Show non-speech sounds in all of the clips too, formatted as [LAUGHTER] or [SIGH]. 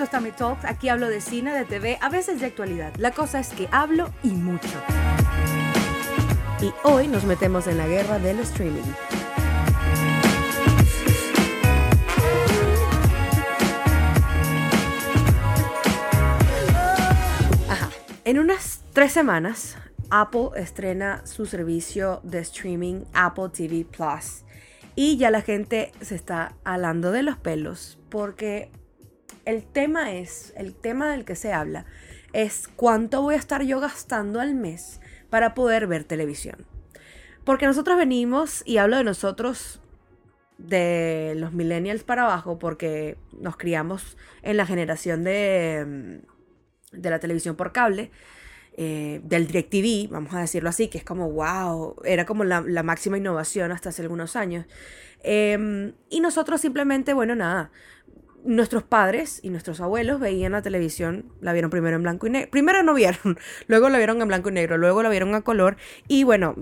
Esto es Tammy Talks. Aquí hablo de cine, de TV, a veces de actualidad. La cosa es que hablo y mucho. Y hoy nos metemos en la guerra del streaming. Ajá. En unas tres semanas, Apple estrena su servicio de streaming Apple TV Plus. Y ya la gente se está alando de los pelos porque el tema es, el tema del que se habla, es cuánto voy a estar yo gastando al mes para poder ver televisión. Porque nosotros venimos, y hablo de nosotros, de los millennials para abajo, porque nos criamos en la generación de, de la televisión por cable, eh, del DirecTV, vamos a decirlo así, que es como, wow, era como la, máxima innovación hasta hace algunos años. Em, y nosotros simplemente, bueno, nada, nuestros padres y nuestros abuelos veían la televisión, la vieron primero en blanco y negro. Primero no vieron, [LAUGHS] luego la vieron en blanco y negro, luego la vieron a color. Y bueno,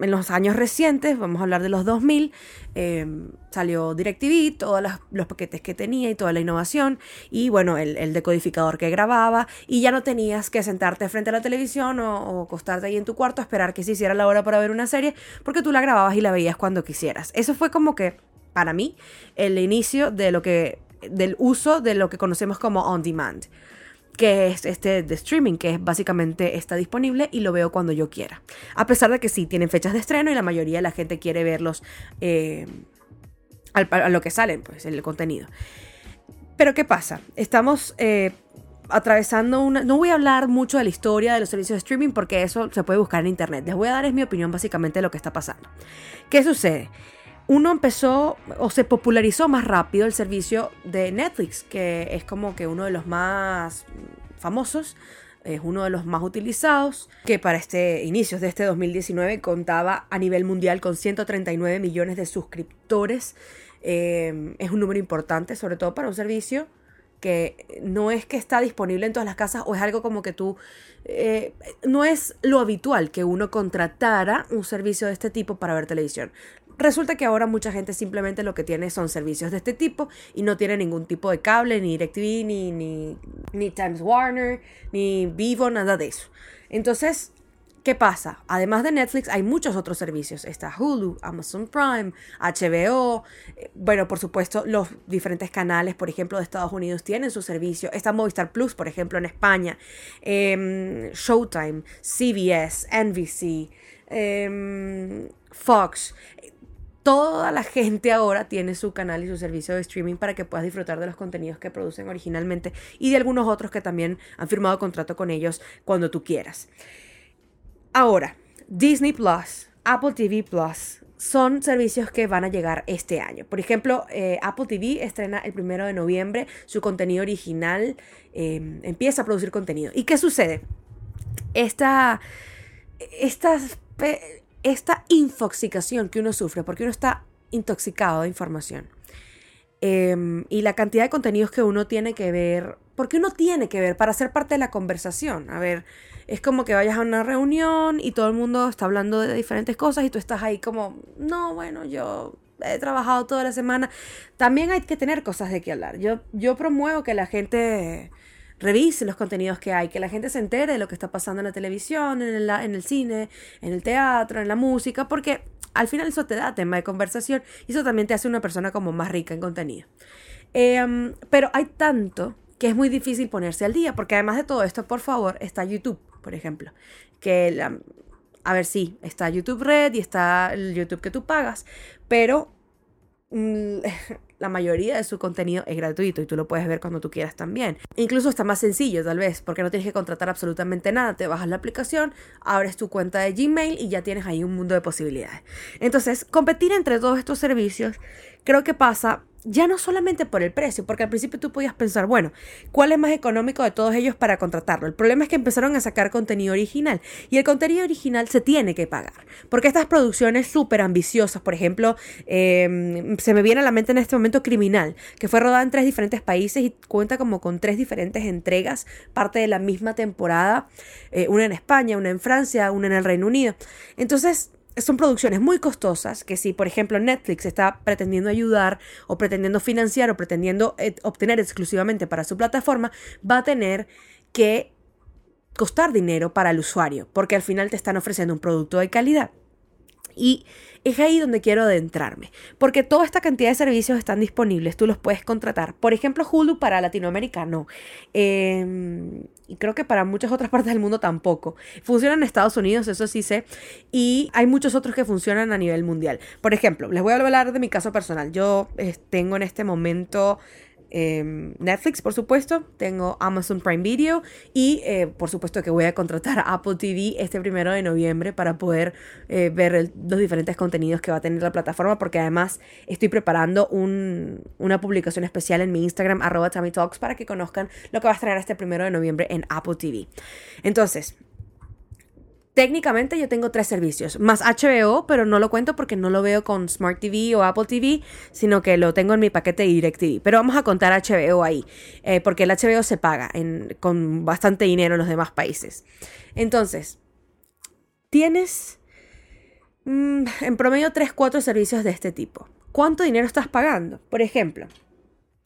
en los años recientes, vamos a hablar de los 2000, em, salió DirecTV, todos los paquetes que tenía y toda la innovación. Y bueno, el, decodificador que grababa. Y ya no tenías que sentarte frente a la televisión o, o acostarte ahí en tu cuarto a esperar que se hiciera la hora para ver una serie, porque tú la grababas y la veías cuando quisieras. Eso fue como que para mí, el inicio de lo que del uso de lo que conocemos como on demand, que es este de streaming, que básicamente está disponible y lo veo cuando yo quiera. A pesar de que sí, tienen fechas de estreno y la mayoría de la gente quiere verlos eh, a lo que salen, pues, el contenido. Pero ¿qué pasa? Estamos eh, atravesando una... No voy a hablar mucho de la historia de los servicios de streaming porque eso se puede buscar en internet. Les voy a dar es mi opinión básicamente de lo que está pasando. ¿Qué sucede? Uno empezó o se popularizó más rápido el servicio de Netflix, que es como que uno de los más famosos, es uno de los más utilizados, que para este inicios de este 2019 contaba a nivel mundial con 139 millones de suscriptores. Eh, es un número importante, sobre todo para un servicio que no es que está disponible en todas las casas o es algo como que tú... Eh, no es lo habitual que uno contratara un servicio de este tipo para ver televisión. Resulta que ahora mucha gente simplemente lo que tiene son servicios de este tipo y no tiene ningún tipo de cable, ni DirecTV, ni, ni, ni Times Warner, ni Vivo, nada de eso. Entonces, ¿qué pasa? Además de Netflix, hay muchos otros servicios. Está Hulu, Amazon Prime, HBO. Eh, bueno, por supuesto, los diferentes canales, por ejemplo, de Estados Unidos tienen su servicio. Está Movistar Plus, por ejemplo, en España. Em, Showtime, CBS, NBC. Em, Fox toda la gente ahora tiene su canal y su servicio de streaming para que puedas disfrutar de los contenidos que producen originalmente y de algunos otros que también han firmado contrato con ellos cuando tú quieras. Ahora, Disney Plus, Apple TV Plus son servicios que van a llegar este año. Por ejemplo, eh, Apple TV estrena el primero de noviembre su contenido original, em, empieza a producir contenido. ¿Y qué sucede? Esta, estas esta infoxicación que uno sufre, porque uno está intoxicado de información. Em, y la cantidad de contenidos que uno tiene que ver, porque uno tiene que ver para ser parte de la conversación. A ver, es como que vayas a una reunión y todo el mundo está hablando de diferentes cosas y tú estás ahí como, no, bueno, yo he trabajado toda la semana. También hay que tener cosas de qué hablar. Yo, yo promuevo que la gente revise los contenidos que hay, que la gente se entere de lo que está pasando en la televisión, en, en el cine, en el teatro, en la música, porque al final eso te da tema de conversación y eso también te hace una persona como más rica en contenido. Em, pero hay tanto que es muy difícil ponerse al día, porque además de todo esto, por favor, está YouTube, por ejemplo, que a ver, sí, está YouTube Red y está el YouTube que tú pagas, pero mm, [LAUGHS] la mayoría de su contenido es gratuito y tú lo puedes ver cuando tú quieras también. Incluso está más sencillo tal vez, porque no tienes que contratar absolutamente nada. Te bajas la aplicación, abres tu cuenta de Gmail y ya tienes ahí un mundo de posibilidades. Entonces, competir entre todos estos servicios creo que pasa ya no solamente por el precio, porque al principio tú podías pensar, bueno, ¿cuál es más económico de todos ellos para contratarlo? El problema es que empezaron a sacar contenido original y el contenido original se tiene que pagar, porque estas producciones súper ambiciosas, por ejemplo, em, se me viene a la mente en este momento Criminal, que fue rodada en tres diferentes países y cuenta como con tres diferentes entregas, parte de la misma temporada, eh, una en España, una en Francia, una en el Reino Unido. Entonces, son producciones muy costosas que si, por ejemplo, Netflix está pretendiendo ayudar o pretendiendo financiar o pretendiendo eh, obtener exclusivamente para su plataforma, va a tener que costar dinero para el usuario, porque al final te están ofreciendo un producto de calidad. Y es ahí donde quiero adentrarme, porque toda esta cantidad de servicios están disponibles, tú los puedes contratar. Por ejemplo, Hulu para Latinoamérica no. Em, y creo que para muchas otras [LAUGHS] partes del mundo tampoco. Funciona en Estados Unidos, eso sí sé, y hay muchos otros que funcionan a nivel mundial. Por ejemplo, les voy a hablar de mi caso personal. Yo eh, tengo en este momento Em, Netflix, por supuesto, tengo Amazon Prime Video y eh, por supuesto que voy a contratar a Apple TV este primero de noviembre para poder eh, ver los diferentes contenidos que va a tener la plataforma porque además estoy preparando una publicación especial en mi Instagram arroba Talks para que conozcan lo que va a estrenar este primero de noviembre en Apple TV. Entonces, técnicamente yo tengo tres servicios, más HBO, pero no lo cuento porque no lo veo con Smart TV o Apple TV, sino que lo tengo en mi paquete de DirecTV. Pero vamos a contar HBO ahí, eh, porque el HBO se paga con bastante dinero en los demás países. Entonces, tienes mm, en promedio 3, 4 servicios de este tipo. ¿Cuánto dinero estás pagando? Por ejemplo,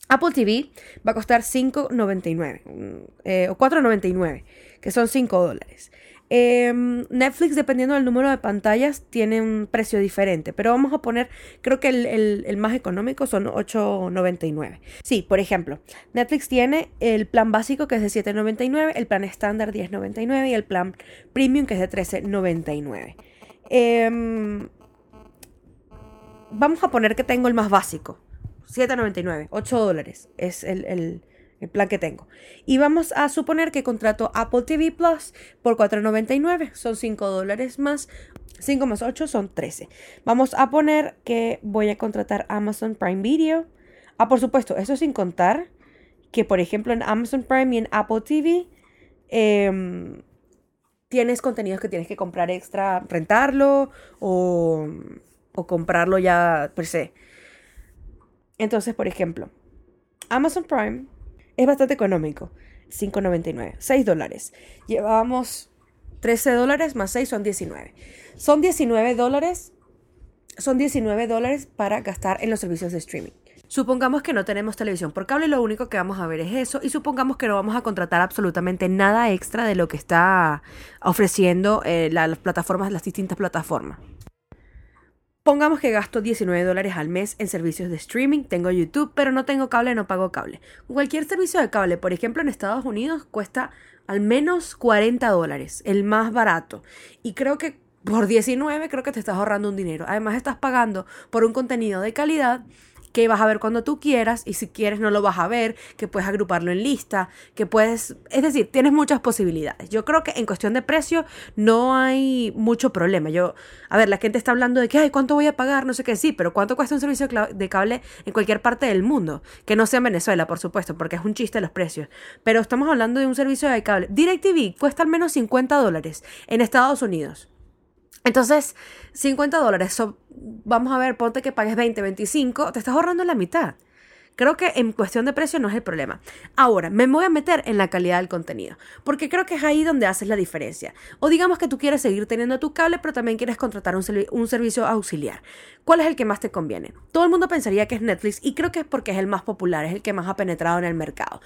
Apple TV va a costar 5.99 mm, eh, o 4.99, que son 5 dólares. Em, Netflix, dependiendo del número de pantallas, tiene un precio diferente, pero vamos a poner, creo que el, más económico son 8.99. Sí, por ejemplo, Netflix tiene el plan básico que es de 7.99, el plan estándar 10.99 y el plan premium que es de 13.99. Em, vamos a poner que tengo el más básico, 7.99, 8 dólares es el el plan que tengo. Y vamos a suponer que contrato Apple TV Plus por $4.99, son 5 dólares más. 5 más 8 son 13. Vamos a poner que voy a contratar Amazon Prime Video. Ah, por supuesto, eso sin contar que, por ejemplo, en Amazon Prime y en Apple TV em, tienes contenidos que tienes que comprar extra, rentarlo o, o comprarlo ya per se. Entonces, por ejemplo, Amazon Prime es bastante económico. 5.99. 6 dólares. Llevamos 13 dólares más 6 son 19. Son 19 dólares. Son 19 dólares para gastar en los servicios de streaming. Supongamos que no tenemos televisión por cable, lo único que vamos a ver es eso y supongamos que no vamos a contratar absolutamente nada extra de lo que está ofreciendo eh, las plataformas, las distintas plataformas. Pongamos que gasto 19 dólares al mes en servicios de streaming, tengo YouTube, pero no tengo cable, no pago cable. Cualquier servicio de cable, por ejemplo en Estados Unidos, cuesta al menos 40 dólares, el más barato. Y creo que por 19 creo que te estás ahorrando un dinero. Además estás pagando por un contenido de calidad que vas a ver cuando tú quieras y si quieres no lo vas a ver, que puedes agruparlo en lista, que puedes, es decir, tienes muchas posibilidades. Yo creo que en cuestión de precio no hay mucho problema. Yo, a ver, la gente está hablando de que, ay, ¿cuánto voy a pagar? No sé qué, sí, pero ¿cuánto cuesta un servicio de cable en cualquier parte del mundo? Que no sea en Venezuela, por supuesto, porque es un chiste los precios. Pero estamos hablando de un servicio de cable. DirecTV cuesta al menos 50 dólares en Estados Unidos. Entonces, 50 dólares, vamos a ver, ponte que pagues 20, 25, te estás ahorrando la mitad. Creo que en cuestión de precio no es el problema. Ahora, me voy a meter en la calidad del contenido, porque creo que es ahí donde haces la diferencia. O digamos que tú quieres seguir teniendo tu cable, pero también quieres contratar un, un, servicio auxiliar. ¿Cuál es el que más te conviene? Todo el mundo pensaría que es Netflix y creo que es porque es el más popular, es el que más ha penetrado en el mercado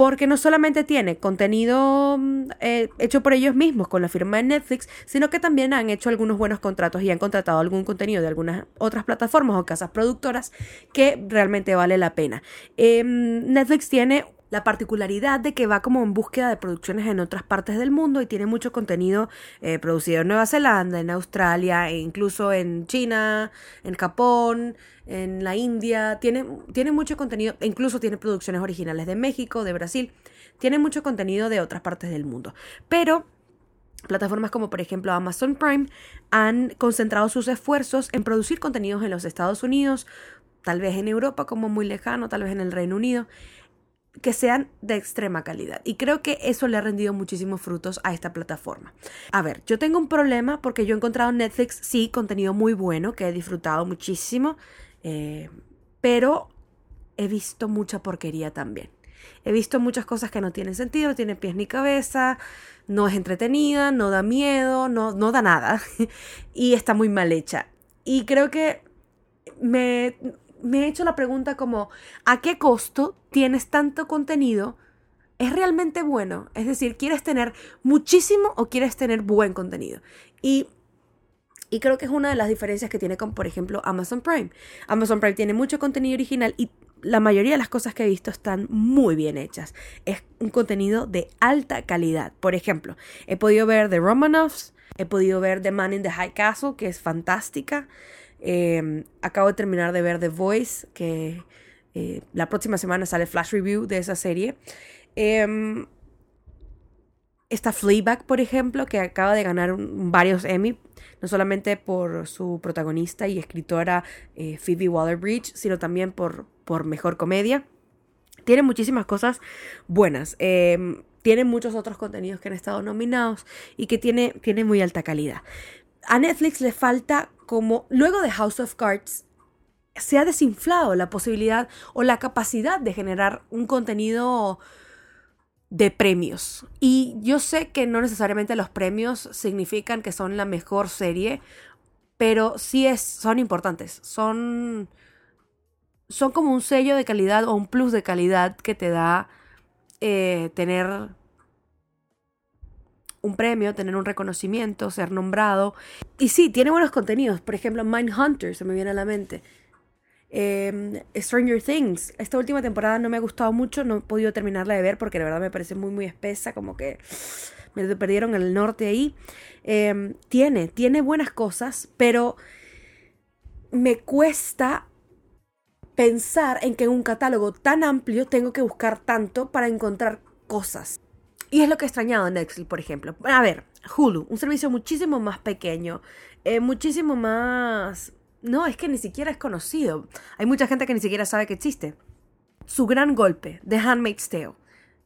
porque no solamente tiene contenido mm, eh, hecho por ellos mismos con la firma de Netflix, sino que también han hecho algunos buenos contratos y han contratado algún contenido de algunas otras plataformas o casas productoras que realmente vale la pena. Em, Netflix tiene la particularidad de que va como en búsqueda de producciones en otras partes del mundo y tiene mucho contenido eh, producido en Nueva Zelanda, en Australia, e incluso en China, en Japón, en la India. Tiene, tiene mucho contenido, e incluso tiene producciones originales de México, de Brasil. Tiene mucho contenido de otras partes del mundo. Pero Plataformas como por ejemplo Amazon Prime han concentrado sus esfuerzos en producir contenidos en los Estados Unidos, tal vez en Europa como muy lejano, tal vez en el Reino Unido, que sean de extrema calidad. Y creo que eso le ha rendido muchísimos frutos a esta plataforma. A ver, yo tengo un problema porque yo he encontrado en Netflix, sí, contenido muy bueno, que he disfrutado muchísimo, eh, pero he visto mucha porquería también. He visto muchas cosas que no tienen sentido, no tienen pies ni cabeza, no es entretenida, no da miedo, no, no da nada. [LAUGHS] y está muy mal hecha. Y creo que me, me he hecho la pregunta como, ¿a qué costo tienes tanto contenido? ¿Es realmente bueno? Es decir, ¿quieres tener muchísimo o quieres tener buen contenido? Y y creo que es una de las diferencias que tiene con, por ejemplo, Amazon Prime. Amazon Prime tiene mucho contenido original y la mayoría de las cosas que he visto están muy bien hechas. Es un contenido de alta calidad. Por ejemplo, he podido ver The Romanovs, he podido ver The Man in the High Castle, que es fantástica. Em, acabo de terminar de ver The Voice, que eh, la próxima semana sale flash review de esa serie. Eh, está Fleabag, por ejemplo, que acaba de ganar varios Emmy, no solamente por su protagonista y escritora eh, Phoebe Waller-Bridge, sino también por, por mejor comedia. Tiene muchísimas cosas buenas. Em, tiene muchos otros contenidos que han estado nominados y que tiene, tiene muy alta calidad. A Netflix le falta como, luego de House of Cards, se ha desinflado la posibilidad o la capacidad de generar un contenido de premios. Y yo sé que no necesariamente los premios significan que son la mejor serie, pero sí es, son importantes. Son, son como un sello de calidad o un plus de calidad que te da eh, tener un premio, tener un reconocimiento, ser nombrado. Y sí, tiene buenos contenidos. Por ejemplo, Mindhunter se me viene a la mente. Em, Stranger Things, esta última temporada no me ha gustado mucho, no he podido terminarla de ver porque de verdad me parece muy muy espesa, como que me perdieron el norte ahí. Em, tiene, tiene buenas cosas, pero me cuesta pensar en que en un catálogo tan amplio tengo que buscar tanto para encontrar cosas. Y es lo que he extrañado en Netflix, por ejemplo. A ver, Hulu, un servicio muchísimo más pequeño, eh, muchísimo más no, es que ni siquiera es conocido. Hay mucha gente que ni siquiera sabe que existe. Su gran golpe, The Handmaid's Tale.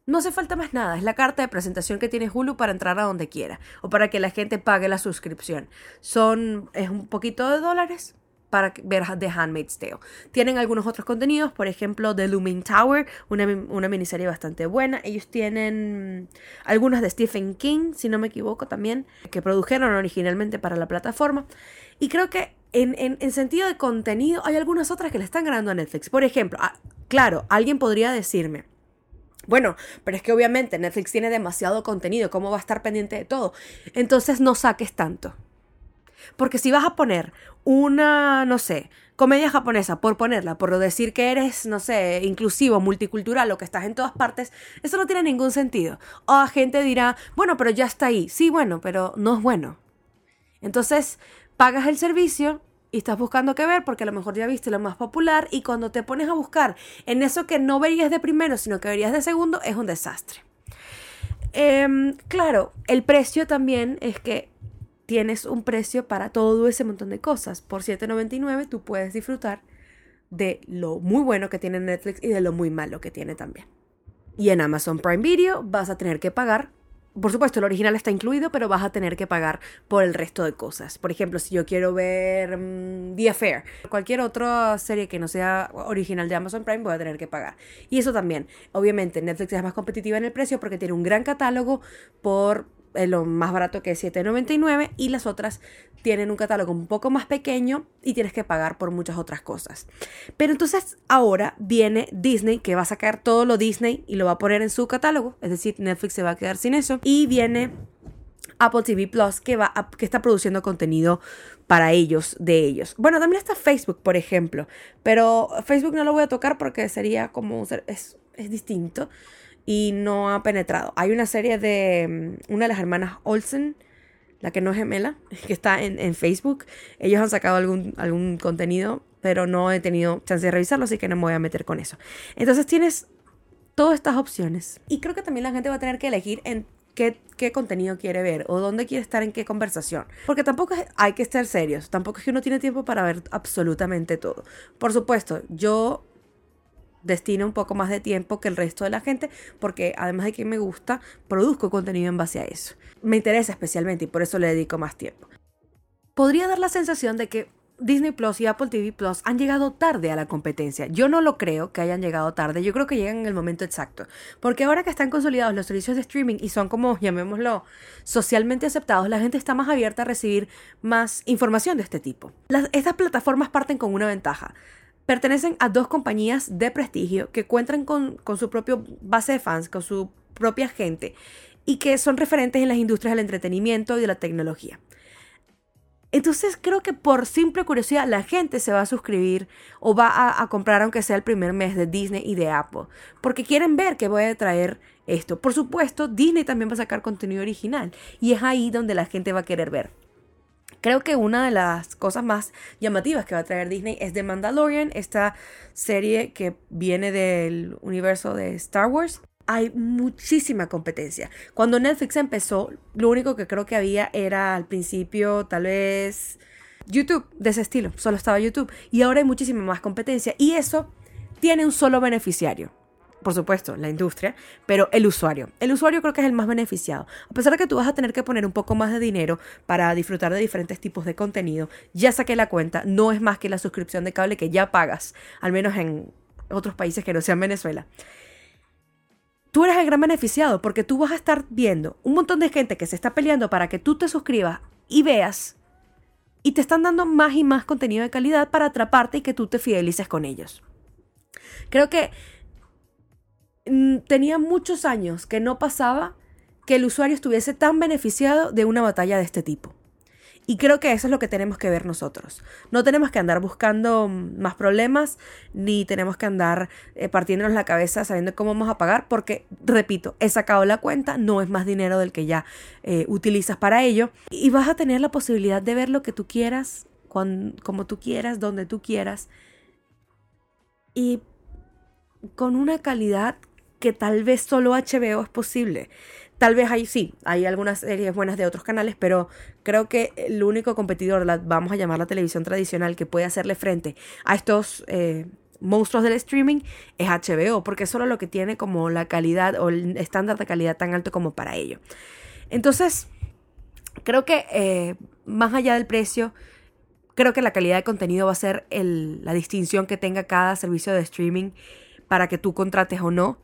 No hace falta más nada, es la carta de presentación que tiene Hulu para entrar a donde quiera o para que la gente pague la suscripción. Son, es un poquito de dólares, para ver The Handmaid's Tale. Tienen algunos otros contenidos, por ejemplo, The Looming Tower, una, una, miniserie bastante buena. Ellos tienen algunas de Stephen King, si no me equivoco, también, que produjeron originalmente para la plataforma. Y creo que en, en, sentido de contenido hay algunas otras que le están ganando a Netflix. Por ejemplo, ah, claro, alguien podría decirme, bueno, pero es que obviamente Netflix tiene demasiado contenido, ¿cómo va a estar pendiente de todo? Entonces no saques tanto. Porque si vas a poner una, no sé, comedia japonesa, por ponerla, por decir que eres, no sé, inclusivo, multicultural o que estás en todas partes, eso no tiene ningún sentido. O la gente dirá, bueno, pero ya está ahí. Sí, bueno, pero no es bueno. Entonces, pagas el servicio y estás buscando qué ver porque a lo mejor ya viste lo más popular y cuando te pones a buscar en eso que no verías de primero, sino que verías de segundo, es un desastre. Em, claro, el precio también es que tienes un precio para todo ese montón de cosas. Por $7.99 tú puedes disfrutar de lo muy bueno que tiene Netflix y de lo muy malo que tiene también. Y en Amazon Prime Video vas a tener que pagar. Por supuesto, el original está incluido, pero vas a tener que pagar por el resto de cosas. Por ejemplo, si yo quiero ver mm, The Affair, cualquier otra serie que no sea original de Amazon Prime, voy a tener que pagar. Y eso también. Obviamente, Netflix es más competitiva en el precio porque tiene un gran catálogo por lo más barato que es 7.99 y las otras tienen un catálogo un poco más pequeño y tienes que pagar por muchas otras cosas. Pero entonces ahora viene Disney que va a sacar todo lo Disney y lo va a poner en su catálogo, es decir, Netflix se va a quedar sin eso y viene Apple TV Plus que va que está produciendo contenido para ellos de ellos. Bueno, también está Facebook, por ejemplo, pero Facebook no lo voy a tocar porque sería como es, es distinto y no ha penetrado. Hay una serie de mm, una de las hermanas Olsen, la que no es gemela, [LAUGHS] que está en, Facebook. Ellos han sacado algún, algún contenido, pero no he tenido chance de revisarlo, así que no me voy a meter con eso. Entonces tienes todas estas opciones. Y creo que también la gente va a tener que elegir en Qué, qué, contenido quiere ver o dónde quiere estar en qué conversación. Porque tampoco hay que estar serios, tampoco es que uno tiene tiempo para ver absolutamente todo. Por supuesto, yo destino un poco más de tiempo que el resto de la gente, porque además de que me gusta, produzco contenido en base a eso. Me interesa especialmente y por eso le dedico más tiempo. Podría dar la sensación de que Disney Plus y Apple TV Plus han llegado tarde a la competencia. Yo no lo creo que hayan llegado tarde, yo creo que llegan en el momento exacto. Porque ahora que están consolidados los servicios de streaming y son como, llamémoslo, socialmente aceptados, la gente está más abierta a recibir más información de este tipo. estas plataformas parten con una ventaja. Pertenecen a dos compañías de prestigio que cuentan con, con su propia base de fans, con su propia gente y que son referentes en las industrias del entretenimiento y de la tecnología. Entonces creo que por simple curiosidad la gente se va a suscribir o va a, comprar aunque sea el primer mes de Disney y de Apple. Porque quieren ver qué voy a traer esto. Por supuesto, Disney también va a sacar contenido original. Y es ahí donde la gente va a querer ver. Creo que una de las cosas más llamativas que va a traer Disney es The Mandalorian, esta serie que viene del universo de Star Wars hay muchísima competencia. Cuando Netflix empezó, lo único que creo que había era al principio tal vez YouTube de ese estilo, solo estaba YouTube. Y ahora hay muchísima más competencia y eso tiene un solo beneficiario. Por supuesto, la industria, pero el usuario. El usuario creo que es el más beneficiado. A pesar de que tú vas a tener que poner un poco más de dinero para disfrutar de diferentes tipos de contenido, ya saqué la cuenta, no es más que la suscripción de cable que ya pagas, al menos en otros países que no sean Venezuela tú eres el gran beneficiado porque tú vas a estar viendo un montón de gente que se está peleando para que tú te suscribas y veas y te están dando más y más contenido de calidad para atraparte y que tú te fidelices con ellos. Creo que tenía muchos años que no pasaba que el usuario estuviese tan beneficiado de una batalla de este tipo. Y creo que eso es lo que tenemos que ver nosotros. No tenemos que andar buscando más problemas, ni tenemos que andar eh, partiéndonos la cabeza sabiendo cómo vamos a pagar, porque, repito, he sacado la cuenta, no es más dinero del que ya eh, utilizas para ello, y vas a tener la posibilidad de ver lo que tú quieras, como tú quieras, donde tú quieras, y con una calidad que tal vez solo HBO es posible. Tal vez hay, sí, hay algunas series buenas de otros canales, pero creo que el único competidor, la, vamos a llamar la televisión tradicional, que puede hacerle frente a estos eh, monstruos del streaming es HBO, porque es solo lo que tiene como la calidad o el estándar de calidad tan alto como para ello. Entonces, creo que eh, más allá del precio, creo que la calidad de contenido va a ser la distinción que tenga cada servicio de streaming para que tú contrates o no.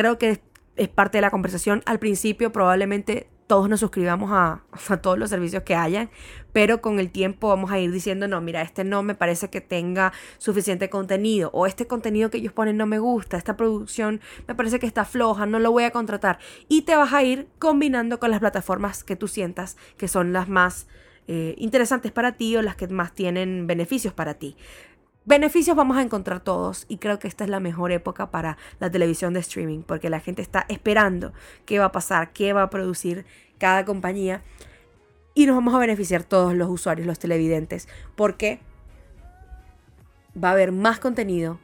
Creo que es parte de la conversación. Al principio probablemente todos nos suscribamos [LAUGHS] a, todos los servicios que hayan, pero con el tiempo vamos a ir diciendo, no, mira, este no me parece que tenga suficiente contenido, o este contenido que ellos ponen no me gusta, esta producción me parece que está floja, no lo voy a contratar. Y te vas a ir combinando con las plataformas que tú sientas que son las más eh, interesantes para ti o las que más tienen beneficios para ti. Beneficios vamos a encontrar todos y creo que esta es la mejor época para la televisión de streaming porque la gente está esperando qué va a pasar, qué va a producir cada compañía y nos vamos a beneficiar todos los usuarios, los televidentes, porque va a haber más contenido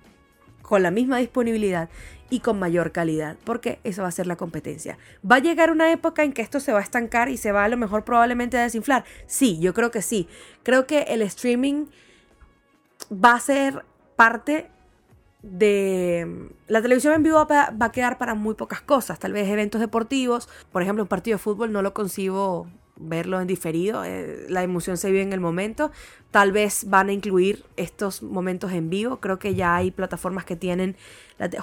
con la misma disponibilidad y con mayor calidad, porque eso va a ser la competencia. ¿Va a llegar una época en que esto se va a estancar y se va a lo mejor probablemente a desinflar? Sí, yo creo que sí. Creo que el streaming va a ser parte de la televisión en vivo va a quedar para muy pocas cosas, tal vez eventos deportivos, por ejemplo, un partido de fútbol no lo concibo verlo en diferido, eh, la emoción se vive en el momento, tal vez van a incluir estos momentos en vivo, creo que ya hay plataformas que tienen,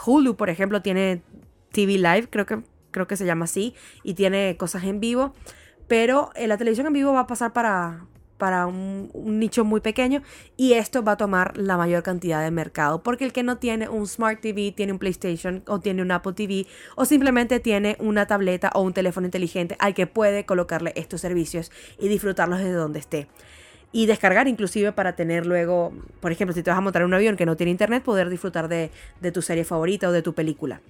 Hulu por ejemplo tiene TV Live, creo que, creo que se llama así, y tiene cosas en vivo, pero eh, la televisión en vivo va a pasar para, para un, nicho muy pequeño y esto va a tomar la mayor cantidad de mercado porque el que no tiene un Smart TV, tiene un PlayStation o tiene un Apple TV o simplemente tiene una tableta o un teléfono inteligente al que puede colocarle estos servicios y disfrutarlos desde donde esté y descargar inclusive para tener luego, por ejemplo, si te vas a montar un avión que no tiene internet, poder disfrutar de, de tu serie favorita o de tu película.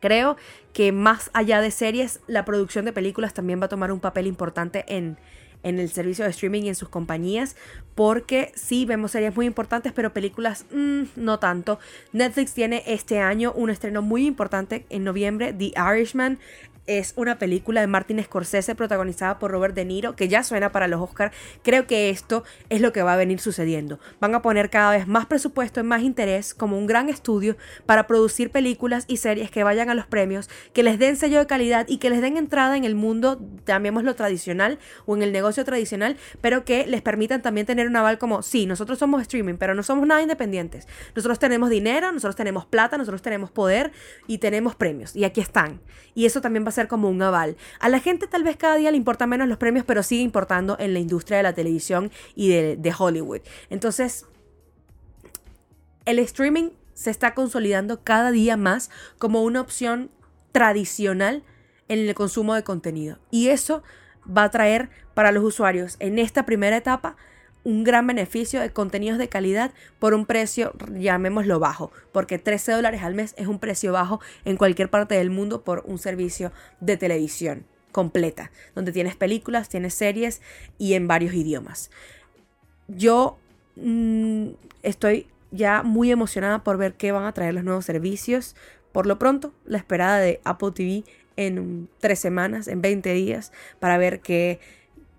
Creo que más allá de series, la producción de películas también va a tomar un papel importante en, en el servicio de streaming y en sus compañías, porque sí vemos series muy importantes, pero películas mm, no tanto. Netflix tiene este año un estreno muy importante en noviembre, The Irishman. Es una película de Martin Scorsese protagonizada por Robert De Niro, que ya suena para los Oscars. Creo que esto es lo que va a venir sucediendo. Van a poner cada vez más presupuesto y más interés como un gran estudio para producir películas y series que vayan a los premios, que les den sello de calidad y que les den entrada en el mundo, llamémoslo tradicional o en el negocio tradicional, pero que les permitan también tener un aval como, sí, nosotros somos streaming, pero no somos nada independientes. Nosotros tenemos dinero, nosotros tenemos plata, nosotros tenemos poder y tenemos premios. Y aquí están. Y eso también va a ser como un aval. A la gente tal vez cada día le importan menos los premios, pero sigue importando en la industria de la televisión y de, de Hollywood. Entonces, el streaming se está consolidando cada día más como una opción tradicional en el consumo de contenido. Y eso va a traer para los usuarios en esta primera etapa un gran beneficio de contenidos de calidad por un precio, llamémoslo bajo, porque 13 dólares al mes es un precio bajo en cualquier parte del mundo por un servicio de televisión completa, donde tienes películas, tienes series y en varios idiomas. Yo mm, estoy ya muy emocionada por ver qué van a traer los nuevos servicios. Por lo pronto, la esperada de Apple TV en tres semanas, en 20 días, para ver qué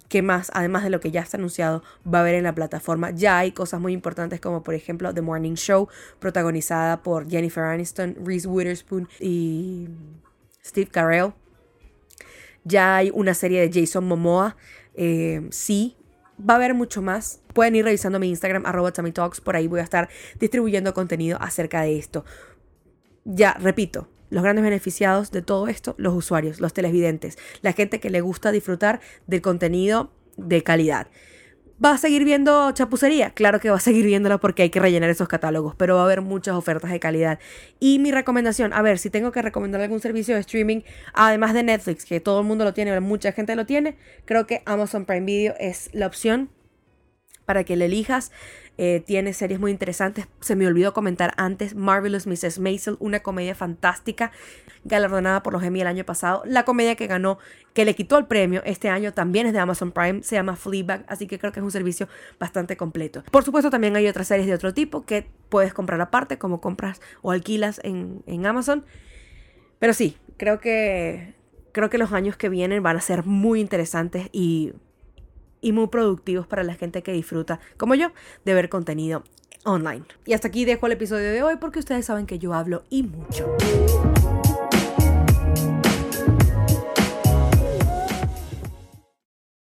qué más, además de lo que ya está anunciado, va a haber en la plataforma. Ya hay cosas muy importantes como por ejemplo The Morning Show, protagonizada por Jennifer Aniston, Reese Witherspoon y Steve Carell. Ya hay una serie de Jason Momoa. Eh, sí, va a haber mucho más. Pueden ir revisando mi Instagram, arroba Talks, por ahí voy a estar distribuyendo contenido acerca de esto. Ya, repito, los grandes beneficiados de todo esto, los usuarios, los televidentes, la gente que le gusta disfrutar del contenido de calidad. ¿Va a seguir viendo chapucería? Claro que va a seguir viéndola porque hay que rellenar esos catálogos, pero va a haber muchas ofertas de calidad. Y mi recomendación, a ver, si tengo que recomendar algún servicio de streaming, además de Netflix, que todo el mundo lo tiene, mucha gente lo tiene, creo que Amazon Prime Video es la opción para que le elijas. Eh, tiene series muy interesantes. Se me olvidó comentar antes Marvelous Mrs. Maisel, una comedia fantástica galardonada por los Emmy el año pasado. La comedia que ganó, que le quitó el premio este año, también es de Amazon Prime, se llama Fleabag, así que creo que es un servicio bastante completo. Por supuesto, también hay otras series de otro tipo que puedes comprar aparte, como compras o alquilas en, en Amazon. Pero sí, creo que creo que los años que vienen van a ser muy interesantes y y muy productivos para la gente que disfruta, como yo, de ver contenido online. Y hasta aquí dejo el episodio de hoy porque ustedes saben que yo hablo y mucho.